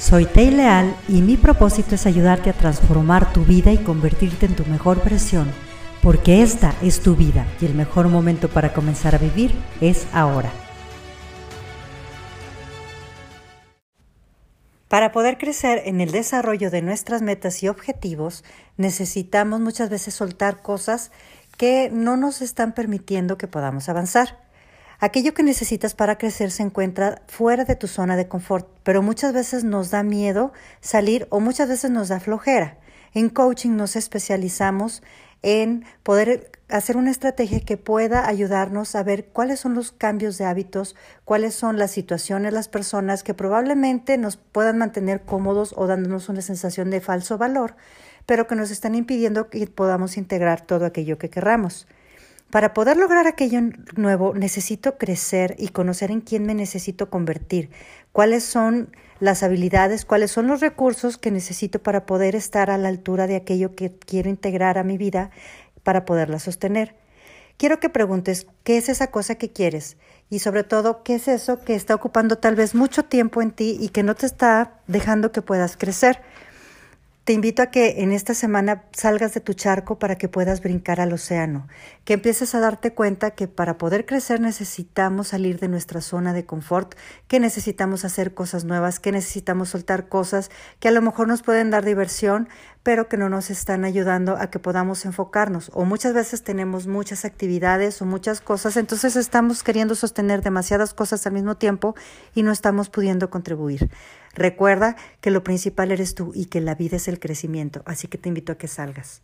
Soy Tei Leal y mi propósito es ayudarte a transformar tu vida y convertirte en tu mejor versión, porque esta es tu vida y el mejor momento para comenzar a vivir es ahora. Para poder crecer en el desarrollo de nuestras metas y objetivos, necesitamos muchas veces soltar cosas que no nos están permitiendo que podamos avanzar. Aquello que necesitas para crecer se encuentra fuera de tu zona de confort, pero muchas veces nos da miedo salir o muchas veces nos da flojera. En coaching nos especializamos en poder hacer una estrategia que pueda ayudarnos a ver cuáles son los cambios de hábitos, cuáles son las situaciones, las personas que probablemente nos puedan mantener cómodos o dándonos una sensación de falso valor, pero que nos están impidiendo que podamos integrar todo aquello que querramos. Para poder lograr aquello nuevo necesito crecer y conocer en quién me necesito convertir, cuáles son las habilidades, cuáles son los recursos que necesito para poder estar a la altura de aquello que quiero integrar a mi vida para poderla sostener. Quiero que preguntes qué es esa cosa que quieres y sobre todo qué es eso que está ocupando tal vez mucho tiempo en ti y que no te está dejando que puedas crecer. Te invito a que en esta semana salgas de tu charco para que puedas brincar al océano, que empieces a darte cuenta que para poder crecer necesitamos salir de nuestra zona de confort, que necesitamos hacer cosas nuevas, que necesitamos soltar cosas que a lo mejor nos pueden dar diversión, pero que no nos están ayudando a que podamos enfocarnos. O muchas veces tenemos muchas actividades o muchas cosas, entonces estamos queriendo sostener demasiadas cosas al mismo tiempo y no estamos pudiendo contribuir. Recuerda que lo principal eres tú y que la vida es el crecimiento, así que te invito a que salgas.